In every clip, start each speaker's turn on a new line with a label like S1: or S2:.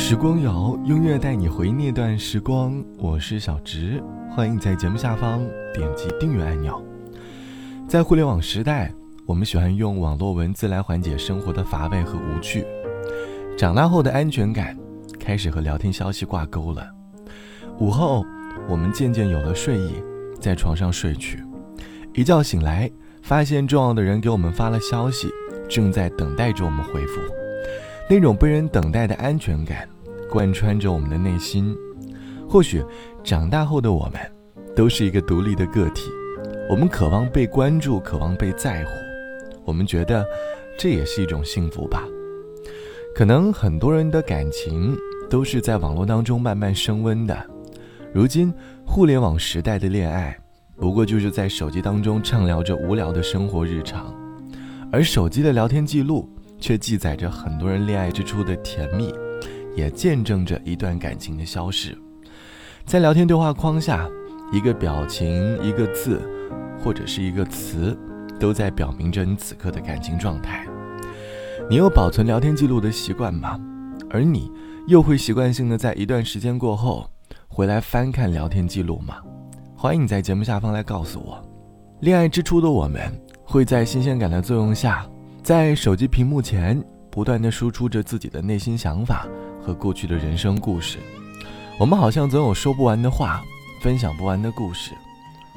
S1: 时光谣，音乐带你回那段时光。我是小直，欢迎在节目下方点击订阅按钮。在互联网时代，我们喜欢用网络文字来缓解生活的乏味和无趣。长大后的安全感开始和聊天消息挂钩了。午后，我们渐渐有了睡意，在床上睡去。一觉醒来，发现重要的人给我们发了消息，正在等待着我们回复。那种被人等待的安全感，贯穿着我们的内心。或许，长大后的我们，都是一个独立的个体。我们渴望被关注，渴望被在乎。我们觉得，这也是一种幸福吧。可能很多人的感情，都是在网络当中慢慢升温的。如今，互联网时代的恋爱，不过就是在手机当中畅聊着无聊的生活日常，而手机的聊天记录。却记载着很多人恋爱之初的甜蜜，也见证着一段感情的消逝。在聊天对话框下，一个表情、一个字，或者是一个词，都在表明着你此刻的感情状态。你有保存聊天记录的习惯吗？而你又会习惯性的在一段时间过后回来翻看聊天记录吗？欢迎你在节目下方来告诉我。恋爱之初的我们，会在新鲜感的作用下。在手机屏幕前，不断的输出着自己的内心想法和过去的人生故事。我们好像总有说不完的话，分享不完的故事。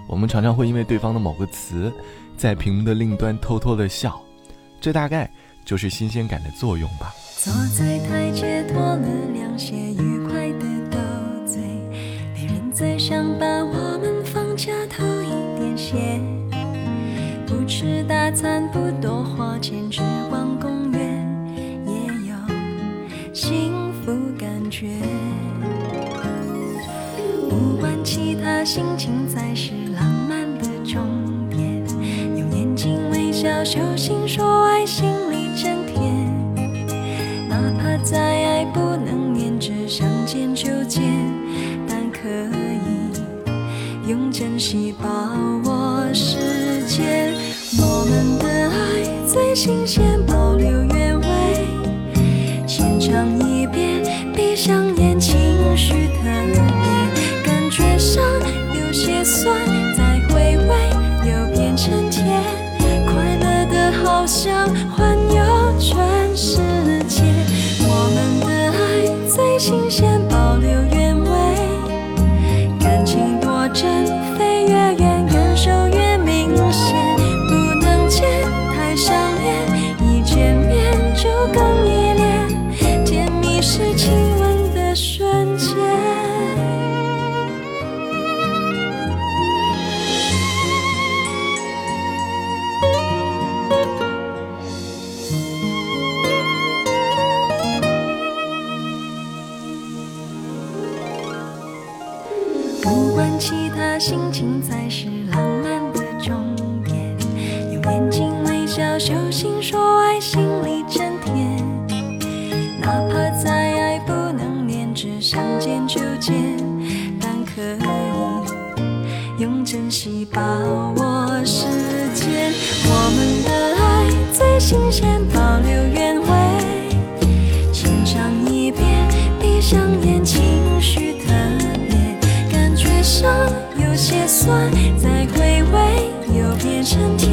S1: 我们常常会因为对方的某个词，在屏幕的另一端偷偷的笑。这大概就是新鲜感的作用吧。
S2: 坐在台阶，脱了凉鞋，愉快的斗嘴。别人在想把我们放假偷。吃大餐，不多花钱，只逛公园，也有幸福感觉。不管其他，心情才是浪漫的终点。用眼睛微笑，手心说爱，心里真甜。哪怕再爱，不能黏着，想见就见，但可以用珍惜不管其他，心情才是浪漫的终点。用眼睛微笑，手心说爱，心里真甜。哪怕再爱，不能连，只想见就见，但可以用珍惜把握时间。我们的爱最新鲜，保留原酸，再回味又变成甜，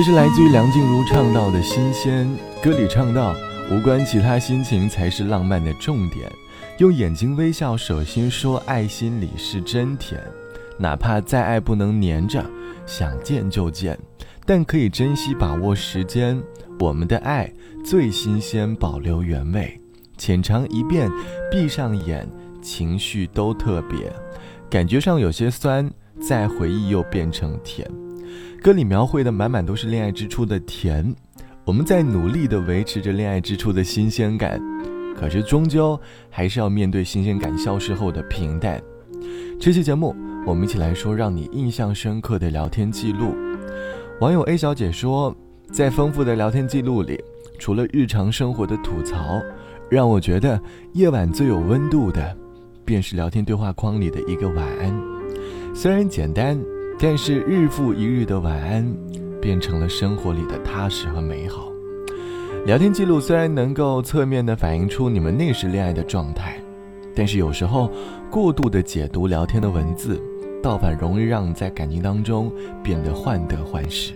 S1: 这是来自于梁静茹唱到的《新鲜》，歌里唱到：“无关其他心情才是浪漫的重点，用眼睛微笑，手心说爱，心里是真甜。哪怕再爱不能黏着，想见就见，但可以珍惜把握时间。我们的爱最新鲜，保留原味，浅尝一遍，闭上眼，情绪都特别，感觉上有些酸，再回忆又变成甜。”歌里描绘的满满都是恋爱之初的甜，我们在努力的维持着恋爱之初的新鲜感，可是终究还是要面对新鲜感消失后的平淡。这期节目，我们一起来说让你印象深刻的聊天记录。网友 A 小姐说，在丰富的聊天记录里，除了日常生活的吐槽，让我觉得夜晚最有温度的，便是聊天对话框里的一个晚安。虽然简单。但是日复一日的晚安，变成了生活里的踏实和美好。聊天记录虽然能够侧面的反映出你们那时恋爱的状态，但是有时候过度的解读聊天的文字，倒反容易让你在感情当中变得患得患失。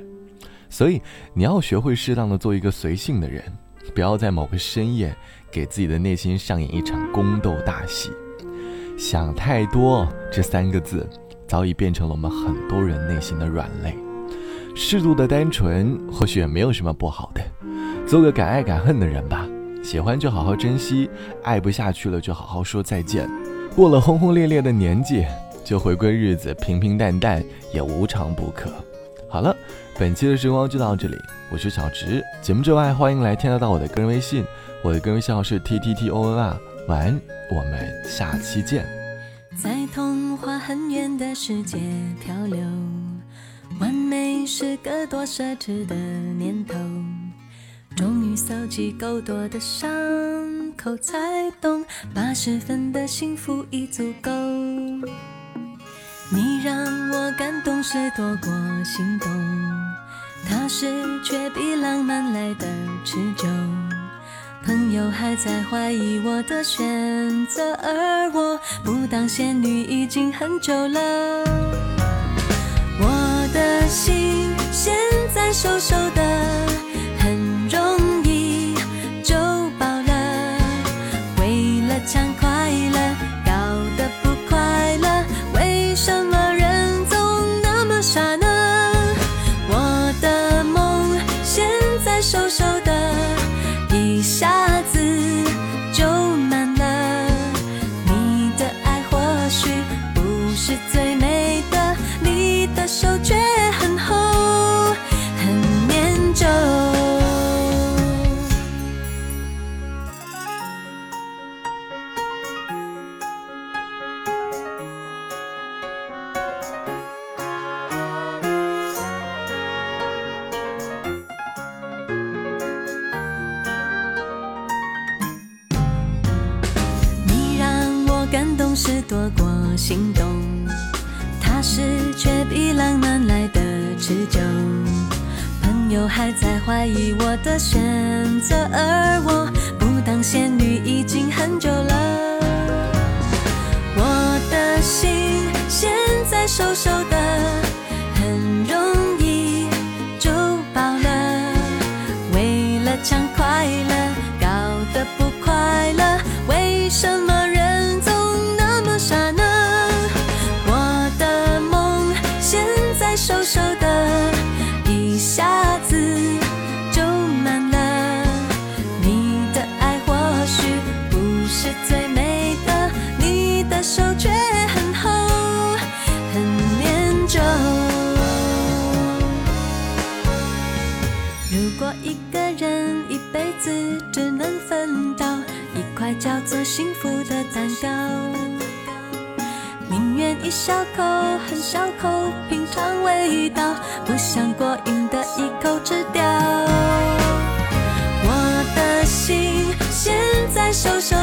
S1: 所以你要学会适当的做一个随性的人，不要在某个深夜给自己的内心上演一场宫斗大戏。想太多这三个字。早已变成了我们很多人内心的软肋。适度的单纯或许也没有什么不好的，做个敢爱敢恨的人吧。喜欢就好好珍惜，爱不下去了就好好说再见。过了轰轰烈烈的年纪，就回归日子平平淡淡也无常不可。好了，本期的时光就到这里，我是小直。节目之外，欢迎来添加到我的个人微信，我的个人微信号是 t t t o n r。晚安，我们下期见。
S2: 在童话很远的世界漂流，完美是个多奢侈的念头。终于搜集够多的伤口，才懂八十分的幸福已足够。你让我感动是多过心动，踏实却比浪漫来的持久。朋友还在怀疑我的选择，而我不当仙女已经很久了。我的心现在瘦瘦是多过心动，踏实却比浪漫来的持久。朋友还在怀疑我的选择，而我不当仙女已经很久了。我的心现在瘦瘦果一个人一辈子只能分到一块叫做幸福的蛋糕，宁愿一小口很小口品尝味道，不想过瘾的一口吃掉。我的心现在瘦瘦